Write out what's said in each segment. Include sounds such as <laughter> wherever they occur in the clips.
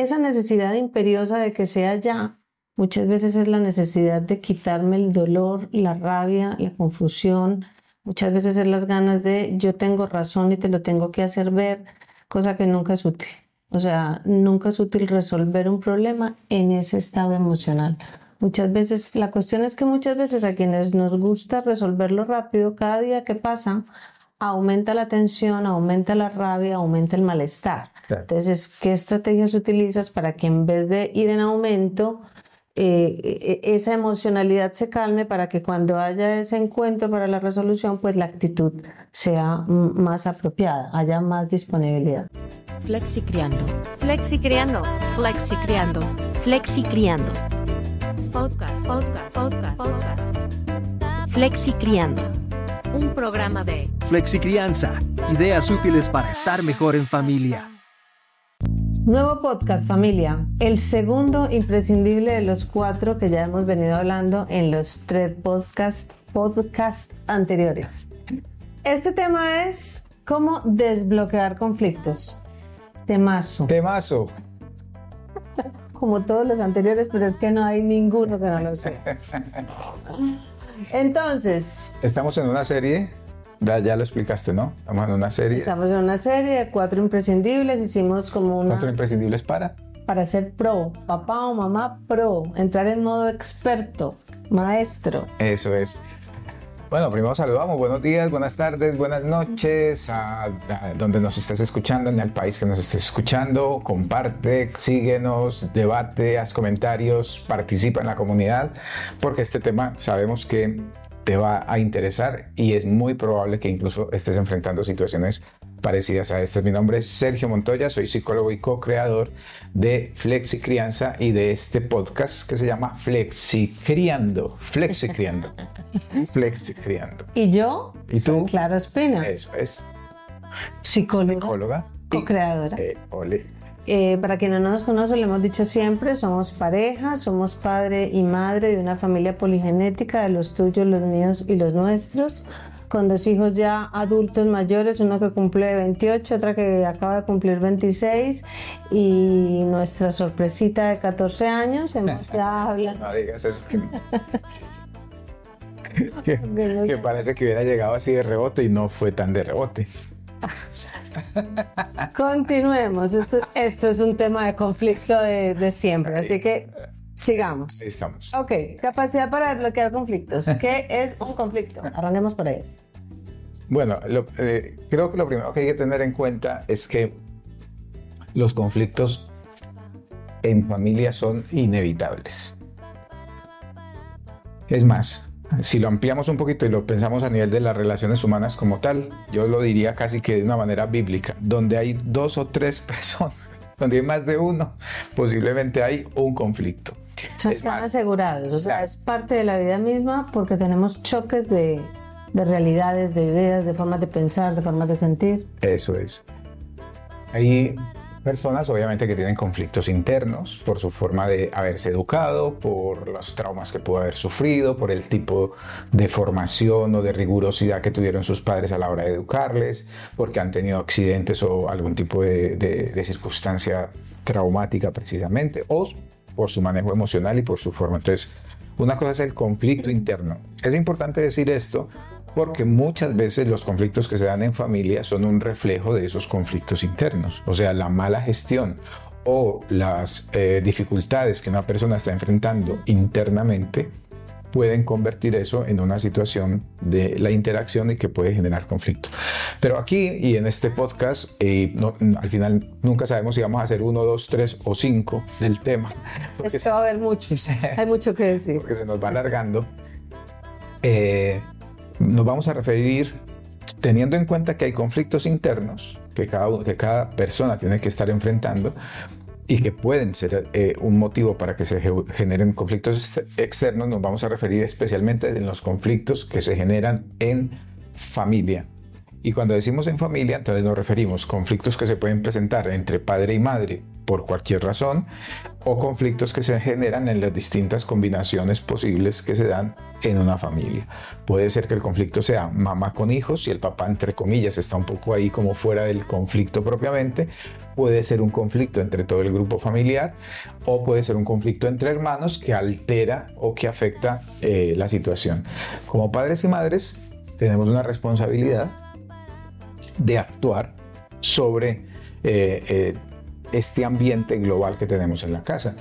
esa necesidad imperiosa de que sea ya, muchas veces es la necesidad de quitarme el dolor, la rabia, la confusión, muchas veces es las ganas de yo tengo razón y te lo tengo que hacer ver, cosa que nunca es útil. O sea, nunca es útil resolver un problema en ese estado emocional. Muchas veces, la cuestión es que muchas veces a quienes nos gusta resolverlo rápido, cada día que pasa, aumenta la tensión, aumenta la rabia, aumenta el malestar. Entonces, ¿qué estrategias utilizas para que en vez de ir en aumento, eh, e, e, esa emocionalidad se calme para que cuando haya ese encuentro para la resolución, pues la actitud sea más apropiada, haya más disponibilidad. Flexi criando. Flexi criando. Flexi criando. Flexi criando. Podcast, podcast, podcast, podcast. Flexi criando. Un programa de Flexi crianza. Ideas útiles para estar mejor en familia. Nuevo podcast familia, el segundo imprescindible de los cuatro que ya hemos venido hablando en los tres podcast, podcast anteriores. Este tema es cómo desbloquear conflictos. Temazo. Temazo. Como todos los anteriores, pero es que no hay ninguno que no lo sea. <laughs> Entonces. Estamos en una serie ya, lo explicaste, ¿no? Estamos en una serie. Estamos en una serie de cuatro imprescindibles. Hicimos como una. ¿Cuatro imprescindibles para? Para ser pro, papá o mamá pro, entrar en modo experto, maestro. Eso es. Bueno, primero saludamos, buenos días, buenas tardes, buenas noches, a, donde nos estés escuchando, en el país que nos estés escuchando, comparte, síguenos, debate, haz comentarios, participa en la comunidad, porque este tema sabemos que te va a interesar y es muy probable que incluso estés enfrentando situaciones parecidas a estas. Mi nombre es Sergio Montoya, soy psicólogo y co-creador de Flexi Crianza y de este podcast que se llama Flexi Criando. Flexi Criando. <laughs> Flexi Criando. ¿Y yo? ¿Y tú? Claro Espina. Eso es. Psicóloga. Psicóloga. Co-creadora. Eh, ole. Eh, para quienes no nos conocen, lo hemos dicho siempre, somos pareja, somos padre y madre de una familia poligenética, de los tuyos, los míos y los nuestros, con dos hijos ya adultos mayores, uno que cumple 28, otra que acaba de cumplir 26 y nuestra sorpresita de 14 años, hemos ya hablado... No digas eso. que, <laughs> que parece que hubiera llegado así de rebote y no fue tan de rebote. <laughs> Continuemos. Esto, es un tema de conflicto de, siempre, así que sigamos. Estamos. Ok, capacidad para desbloquear conflictos. ¿Qué es un conflicto? Arranquemos por ahí. Bueno, eh, creo que lo primero que hay que tener en cuenta es que los conflictos en familia son inevitables. Es más, si lo ampliamos un poquito y lo pensamos a nivel de las relaciones humanas como tal, yo lo diría casi que de una manera bíblica, donde hay dos o tres <laughs> personas, donde hay más de uno, posiblemente hay un conflicto. están asegurados, o sea, es parte de la vida misma porque tenemos choques de, de realidades, de ideas, de formas de pensar, de formas de sentir. Eso es. Ahí personas obviamente que tienen conflictos internos por su forma de haberse educado, por los traumas que pudo haber sufrido, por el tipo de formación o de rigurosidad que tuvieron sus padres a la hora de educarles, porque han tenido accidentes o algún tipo de, circunstancia traumática precisamente, o por su manejo emocional y por su forma. Entonces, una cosa es el conflicto interno. Es importante decir esto porque muchas veces los conflictos que se dan en familia son un reflejo de esos conflictos internos, o sea, la mala gestión o las eh, dificultades que una persona está enfrentando internamente pueden convertir eso en una situación de la interacción y que puede generar conflicto. Pero aquí y en este podcast, eh, al final nunca sabemos si vamos a hacer uno, dos, tres o cinco del tema. Es que va a haber muchos, hay mucho que decir. Porque se nos va alargando. Eh, nos vamos a referir teniendo en cuenta que hay conflictos internos que cada, que cada persona tiene que estar enfrentando y que pueden ser eh, un motivo para que se generen conflictos externos, nos vamos a referir especialmente en los conflictos que se generan en familia. Y cuando decimos en familia, entonces nos referimos a conflictos que se pueden presentar entre padre y madre por cualquier razón o conflictos que se generan en las distintas combinaciones posibles que se dan en una familia. Puede ser que el conflicto sea mamá con hijos y el papá entre comillas está un poco ahí como fuera del conflicto propiamente. Puede ser un conflicto entre todo el grupo familiar o puede ser un conflicto entre hermanos que altera o que afecta eh, la situación. Como padres y madres tenemos una responsabilidad de actuar sobre eh, eh, este ambiente global que tenemos en la casa.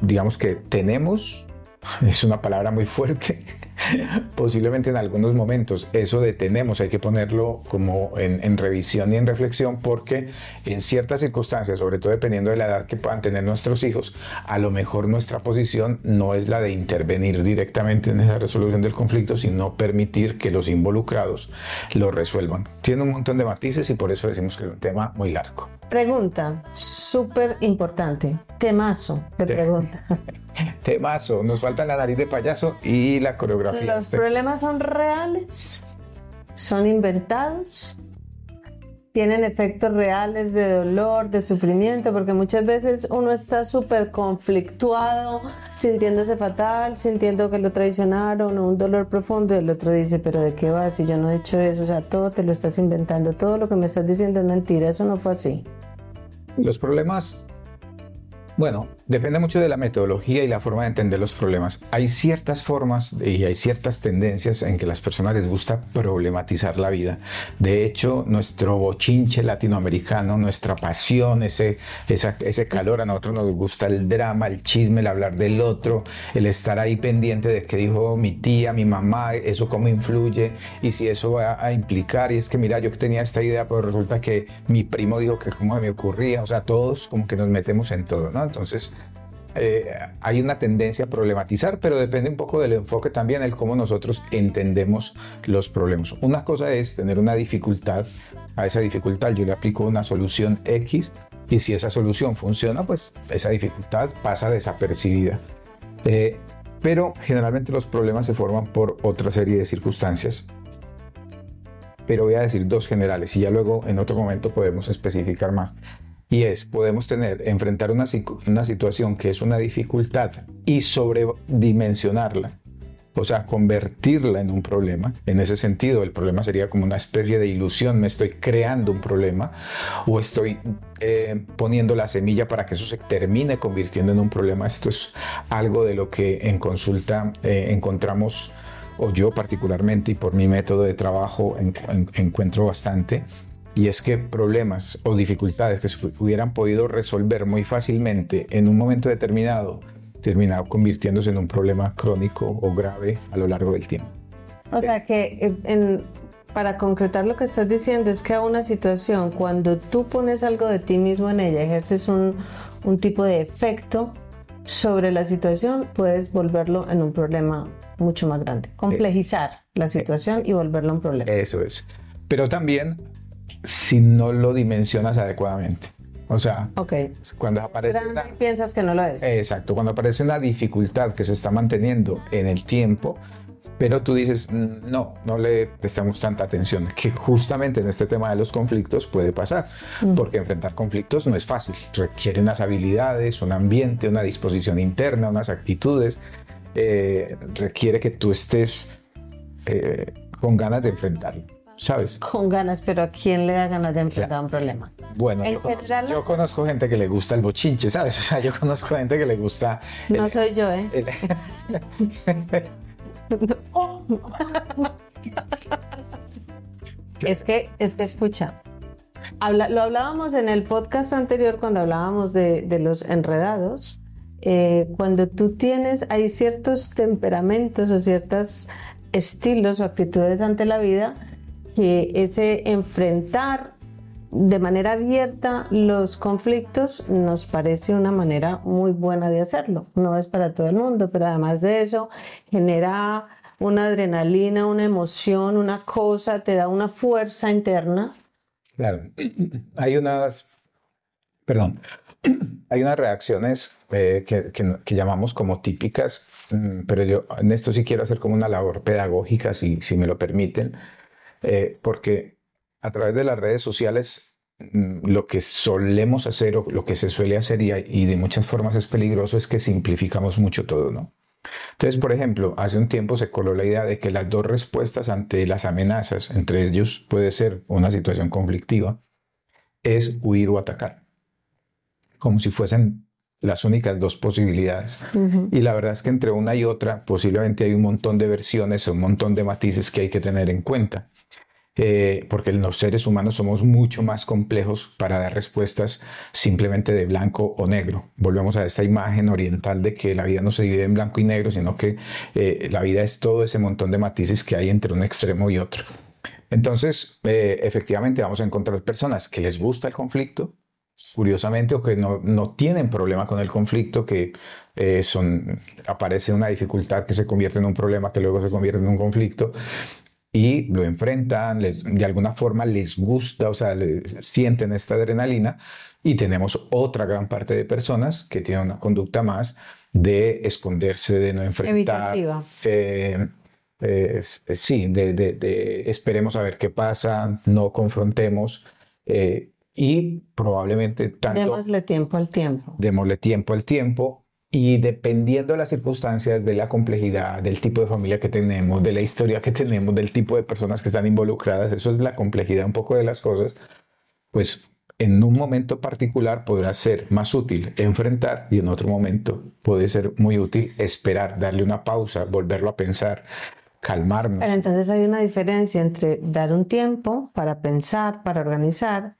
Digamos que tenemos, <laughs> es una palabra muy fuerte, <laughs> posiblemente en algunos momentos eso de tenemos hay que ponerlo como en, revisión y en reflexión porque en ciertas circunstancias, sobre todo dependiendo de la edad que puedan tener nuestros hijos, a lo mejor nuestra posición no es la de intervenir directamente en esa resolución del conflicto, sino permitir que los involucrados lo resuelvan. Tiene un montón de matices y por eso decimos que es un tema muy largo. Pregunta súper importante, temazo de pregunta. <laughs> Temazo, nos falta la nariz de payaso y la coreografía. ¿Los problemas son reales? ¿Son inventados? ¿Tienen efectos reales de dolor, de sufrimiento? Porque muchas veces uno está súper conflictuado, sintiéndose fatal, sintiendo que lo traicionaron o un dolor profundo y el otro dice, pero ¿de qué vas si yo no he hecho eso? O sea, todo te lo estás inventando, todo lo que me estás diciendo es mentira, eso no fue así. Los problemas bueno, depende mucho de la metodología y la forma de entender los problemas. Hay ciertas formas y hay ciertas tendencias en que las personas les gusta problematizar la vida. De hecho, nuestro bochinche latinoamericano, nuestra pasión, ese, ese calor, a nosotros nos gusta el drama, el chisme, el hablar del otro, el estar ahí pendiente de qué dijo mi tía, mi mamá, eso cómo influye y si eso va a implicar. Y es que, mira, yo tenía esta idea, pero resulta que mi primo dijo que cómo me ocurría. O sea, todos como que nos metemos en todo, ¿no? Entonces, eh, hay una tendencia a problematizar, pero depende un poco del enfoque también, el cómo nosotros entendemos los problemas. Una cosa es tener una dificultad, a esa dificultad yo le aplico una solución X y si esa solución funciona, pues esa dificultad pasa desapercibida. Eh, pero generalmente los problemas se forman por otra serie de circunstancias. Pero voy a decir dos generales y ya luego en otro momento podemos especificar más. Y es, podemos tener, enfrentar una, una situación que es una dificultad y sobredimensionarla, o sea, convertirla en un problema. En ese sentido, el problema sería como una especie de ilusión, me estoy creando un problema o estoy eh, poniendo la semilla para que eso se termine convirtiendo en un problema. Esto es algo de lo que en consulta eh, encontramos, o yo particularmente, y por mi método de trabajo encuentro bastante y es que problemas o dificultades que se hubieran podido resolver muy fácilmente en un momento determinado, terminado convirtiéndose en un problema crónico o grave a lo largo del tiempo. O sea que eh, para concretar lo que estás diciendo es que a una situación, cuando tú pones algo de ti mismo en ella, ejerces un, un tipo de efecto sobre la situación, puedes volverlo en un problema mucho más grande. Complejizar la situación y volverlo un problema. Eso es. Pero también si no lo dimensionas adecuadamente. O sea, cuando aparece... Una, piensas que no lo es. Exacto, cuando aparece una dificultad que se está manteniendo en el tiempo, pero tú dices, mm, no, no le prestamos tanta atención, que justamente en este tema de los conflictos puede pasar, mm. porque enfrentar conflictos no es fácil, requiere unas habilidades, un ambiente, una disposición interna, unas actitudes, eh, requiere que tú estés eh, con ganas de enfrentarlo. ¿Sabes? Con ganas, pero ¿a quién le da ganas de enfrentar un problema? Bueno, yo, conozco, gente que le gusta el bochinche, ¿sabes? <laughs> O sea, yo conozco gente que le gusta... no soy yo, ¿eh? <laughs> <laughs> es que, es que escucha, lo hablábamos en el podcast anterior cuando hablábamos de, los enredados. Eh, cuando tú tienes, hay ciertos temperamentos o ciertos estilos o actitudes ante la vida que ese enfrentar de manera abierta los conflictos nos parece una manera muy buena de hacerlo. No es para todo el mundo, pero además de eso genera una adrenalina, una emoción, una cosa, te da una fuerza interna. Claro, hay unas, perdón, <clears throat> hay unas reacciones eh, que, llamamos como típicas, mm, pero yo en esto sí quiero hacer como una labor pedagógica, si, si me lo permiten. Eh, porque a través de las redes sociales mm, lo que solemos hacer o lo que se suele hacer y, y de muchas formas es peligroso es que simplificamos mucho todo, ¿no? Entonces, por ejemplo, hace un tiempo se coló la idea de que las dos respuestas ante las amenazas, entre ellos puede ser una situación conflictiva, es huir o atacar, como si fuesen las únicas dos posibilidades. Y la verdad es que entre una y otra posiblemente hay un montón de versiones, un montón de matices que hay que tener en cuenta. Eh, porque los seres humanos somos mucho más complejos para dar respuestas simplemente de blanco o negro. Volvemos a esta imagen oriental de que la vida no se divide en blanco y negro, sino que eh, la vida es todo ese montón de matices que hay entre un extremo y otro. Entonces, eh, efectivamente, vamos a encontrar personas que les gusta el conflicto, curiosamente, o que no, tienen problema con el conflicto, que son, aparece una dificultad que se convierte en un problema, que luego se convierte en un conflicto, y lo enfrentan, de alguna forma les gusta, o sea, sienten esta adrenalina y tenemos otra gran parte de personas que tienen una conducta más de esconderse, de no enfrentar. Eh, eh, sí, de, de, esperemos a ver qué pasa, no confrontemos eh, y probablemente tanto... Démosle tiempo al tiempo. Démosle tiempo al tiempo y dependiendo de las circunstancias, de la complejidad, del tipo de familia que tenemos, de la historia que tenemos, del tipo de personas que están involucradas, eso es la complejidad un poco de las cosas, pues en un momento particular podrá ser más útil enfrentar y en otro momento puede ser muy útil esperar, darle una pausa, volverlo a pensar, calmarnos. Pero entonces hay una diferencia entre dar un tiempo para pensar, para organizar,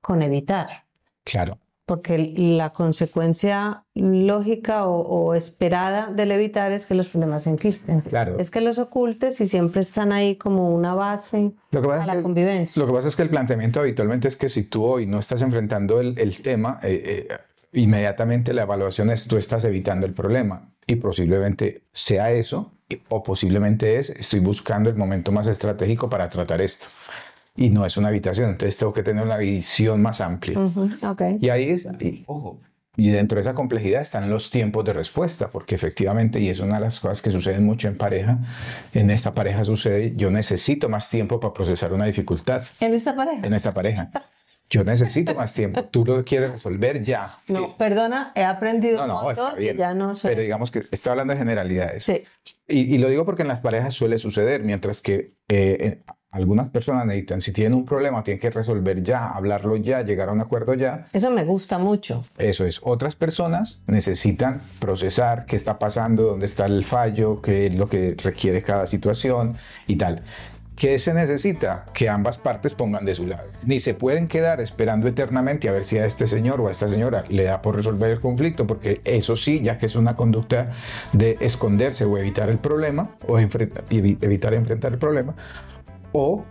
con evitar. Claro porque la consecuencia lógica o, esperada del evitar es que los problemas existen. Claro. Es que los ocultes y siempre están ahí como una base a la convivencia. Lo que pasa es que el planteamiento habitualmente es que si tú hoy no estás enfrentando el, tema, eh, eh, inmediatamente la evaluación es tú estás evitando el problema. Y posiblemente sea eso, o posiblemente es estoy buscando el momento más estratégico para tratar esto y no es una habitación, entonces tengo que tener una visión más amplia. Y ahí es, y, ojo, y dentro de esa complejidad están los tiempos de respuesta, porque efectivamente, y es una de las cosas que suceden mucho en pareja, en esta pareja sucede, yo necesito más tiempo para procesar una dificultad. ¿En esta pareja? En esta pareja. Yo necesito más tiempo. Tú lo quieres resolver ya. No, perdona, he aprendido no, no, ya no sé. Pero digamos que estoy hablando de generalidades. Sí. Y, lo digo porque en las parejas suele suceder, mientras que eh, algunas personas necesitan, si tienen un problema, tienen que resolver ya, hablarlo ya, llegar a un acuerdo ya. Eso me gusta mucho. Eso es. Otras personas necesitan procesar qué está pasando, dónde está el fallo, qué es lo que requiere cada situación y tal. ¿Qué se necesita? Que ambas partes pongan de su lado. Ni se pueden quedar esperando eternamente a ver si a este señor o a esta señora le da por resolver el conflicto, porque eso sí, ya que es una conducta de esconderse o evitar el problema, o evitar enfrentar el problema, o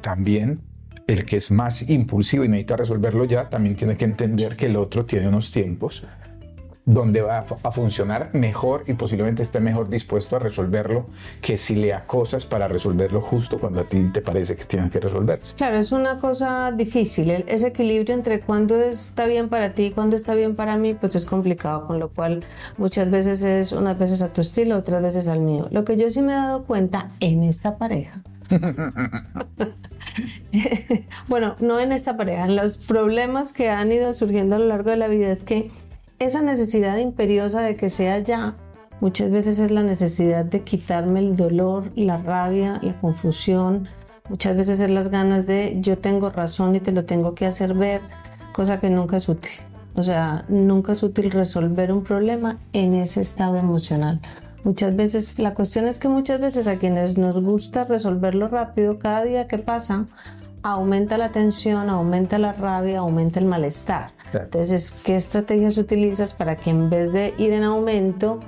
también el que es más impulsivo y necesita resolverlo ya, también tiene que entender que el otro tiene unos tiempos donde va a funcionar mejor y posiblemente esté mejor dispuesto a resolverlo que si le acosas para resolverlo justo cuando a ti te parece que tiene que resolverse. Claro, es una cosa difícil. Ese equilibrio entre cuándo está bien para ti y cuándo está bien para mí, pues es complicado, con lo cual muchas veces es unas veces a tu estilo, otras veces al mío. Lo que yo sí me he dado cuenta en esta pareja <laughs> bueno, no en esta pareja, los problemas que han ido surgiendo a lo largo de la vida es que esa necesidad imperiosa de que sea ya, muchas veces es la necesidad de quitarme el dolor, la rabia, la confusión, muchas veces es las ganas de yo tengo razón y te lo tengo que hacer ver, cosa que nunca es útil. O sea, nunca es útil resolver un problema en ese estado emocional. Muchas veces, la cuestión es que muchas veces a quienes nos gusta resolverlo rápido, cada día que pasa, aumenta la tensión, aumenta la rabia, aumenta el malestar. Entonces, ¿qué estrategias utilizas para que en vez de ir en aumento,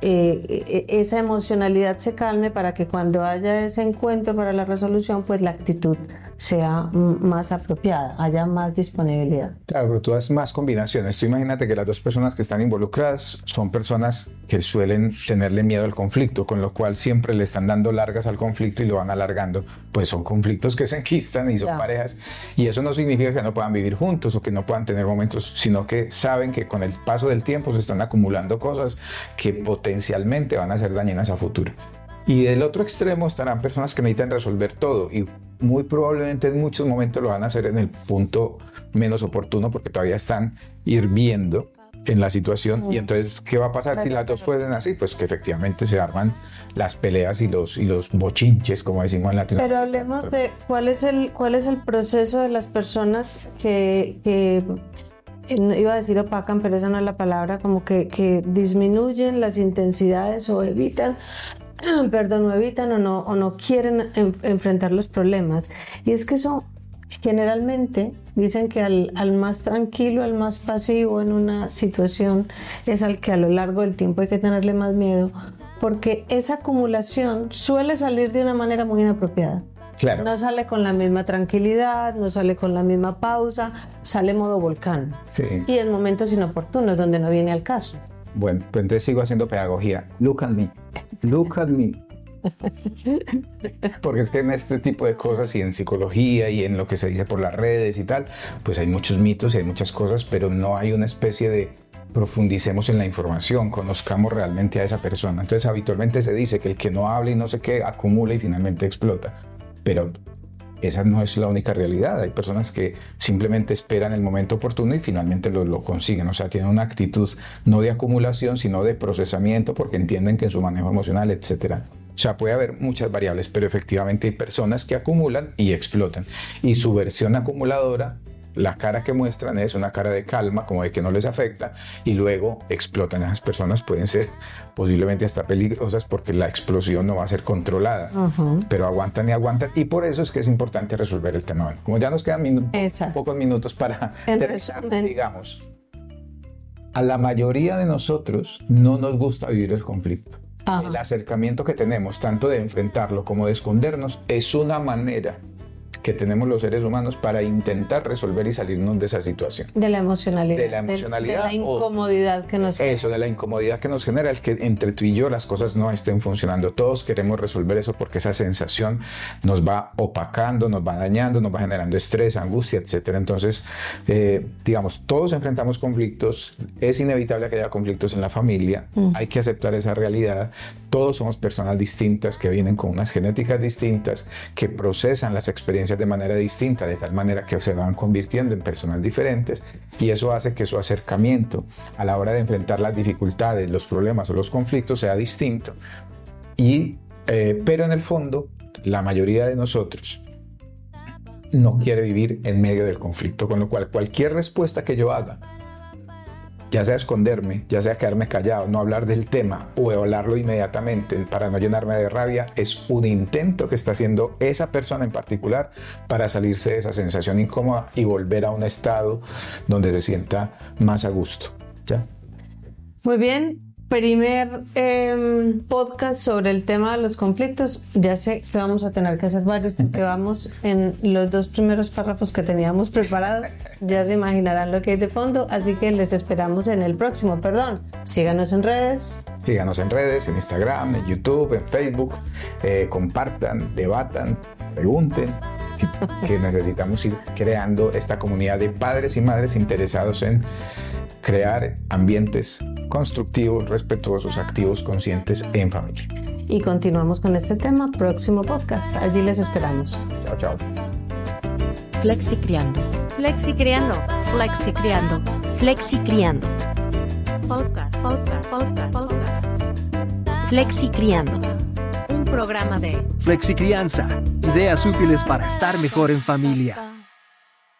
eh, e, e, esa emocionalidad se calme para que cuando haya ese encuentro para la resolución, pues la actitud sea más apropiada, haya más disponibilidad. Claro, pero tú haces más combinaciones. Tú imagínate que las dos personas que están involucradas son personas que suelen tenerle miedo al conflicto, con lo cual siempre le están dando largas al conflicto y lo van alargando. Pues son conflictos que se enquistan y son parejas. Y eso no significa que no puedan vivir juntos o que no puedan tener momentos, sino que saben que con el paso del tiempo se están acumulando cosas que potencialmente van a ser dañinas a futuro. Y del otro extremo estarán personas que necesitan resolver todo y muy probablemente en muchos momentos lo van a hacer en el punto menos oportuno porque todavía están hirviendo en la situación y entonces ¿qué va a pasar si las dos pueden así? Pues que efectivamente se arman las peleas y los, y los bochinches, como decimos en Latinoamérica. Pero hablemos de cuál es el, cuál es el proceso de las personas que, que iba a decir opacan, pero esa no es la palabra, como que, que disminuyen las intensidades o evitan <clears throat> perdón, o evitan o no, o no quieren enfrentar los problemas. Y es que eso Generalmente dicen que al, más tranquilo, al más pasivo en una situación es al que a lo largo del tiempo hay que tenerle más miedo, porque esa acumulación suele salir de una manera muy inapropiada. Claro. No sale con la misma tranquilidad, no sale con la misma pausa, sale modo volcán. Sí. Y en momentos inoportunos donde no viene al caso. Bueno, pues entonces sigo haciendo pedagogía. Look at me. Look at me. Porque es que en este tipo de cosas y en psicología y en lo que se dice por las redes y tal, pues hay muchos mitos y hay muchas cosas, pero no hay una especie de profundicemos en la información, conozcamos realmente a esa persona. Entonces habitualmente se dice que el que no habla y no sé qué acumula y finalmente explota. Pero esa no es la única realidad. Hay personas que simplemente esperan el momento oportuno y finalmente lo, consiguen. O sea, tienen una actitud no de acumulación, sino de procesamiento porque entienden que en su manejo emocional, etcétera, o sea, puede haber muchas variables, pero efectivamente hay personas que acumulan y explotan. Y su versión acumuladora, la cara que muestran es una cara de calma, como de que no les afecta, y luego explotan. Esas personas pueden ser posiblemente hasta peligrosas porque la explosión no va a ser controlada, pero aguantan y aguantan. Y por eso es que es importante resolver el tema. como ya nos quedan pocos minutos para terminar, digamos, a la mayoría de nosotros no nos gusta vivir el conflicto. El acercamiento que tenemos, tanto de enfrentarlo como de escondernos, es una manera que tenemos los seres humanos para intentar resolver y salirnos de esa situación. De la emocionalidad. De la emocionalidad. De, la incomodidad que nos Eso, de la incomodidad que nos genera el que entre tú y yo las cosas no estén funcionando. Todos queremos resolver eso porque esa sensación nos va opacando, nos va dañando, nos va generando estrés, angustia, etc. Entonces, eh, digamos, todos enfrentamos conflictos. Es inevitable que haya conflictos en la familia. Mm. Hay que aceptar esa realidad. Todos somos personas distintas que vienen con unas genéticas distintas, que procesan las experiencias de manera distinta, de tal manera que se van convirtiendo en personas diferentes y eso hace que su acercamiento a la hora de enfrentar las dificultades, los problemas o los conflictos sea distinto. Y, eh, pero en el fondo, la mayoría de nosotros no quiere vivir en medio del conflicto, con lo cual cualquier respuesta que yo haga ya sea esconderme, ya sea quedarme callado, no hablar del tema o hablarlo inmediatamente para no llenarme de rabia, es un intento que está haciendo esa persona en particular para salirse de esa sensación incómoda y volver a un estado donde se sienta más a gusto. ¿ya? Muy bien, primer em, podcast sobre el tema de los conflictos. Ya sé que vamos a tener que hacer varios porque vamos en los dos primeros párrafos que teníamos preparados. Ya se imaginarán lo que hay de fondo, así que les esperamos en el próximo. Perdón, síganos en redes. Síganos en redes, en Instagram, en YouTube, en Facebook. Eh, compartan, debatan, pregunten que necesitamos ir creando esta comunidad de padres y madres interesados en crear ambientes constructivos, respetuosos, activos, conscientes en familia. Y continuamos con este tema, próximo podcast. Allí les esperamos. Chao, chao. Flexi Criando. Flexi Criando. Flexi Criando. Flexi Criando. Podcast, podcast, podcast, podcast. Flexi Criando. Un programa de Flexi Crianza. Ideas útiles para estar mejor en familia.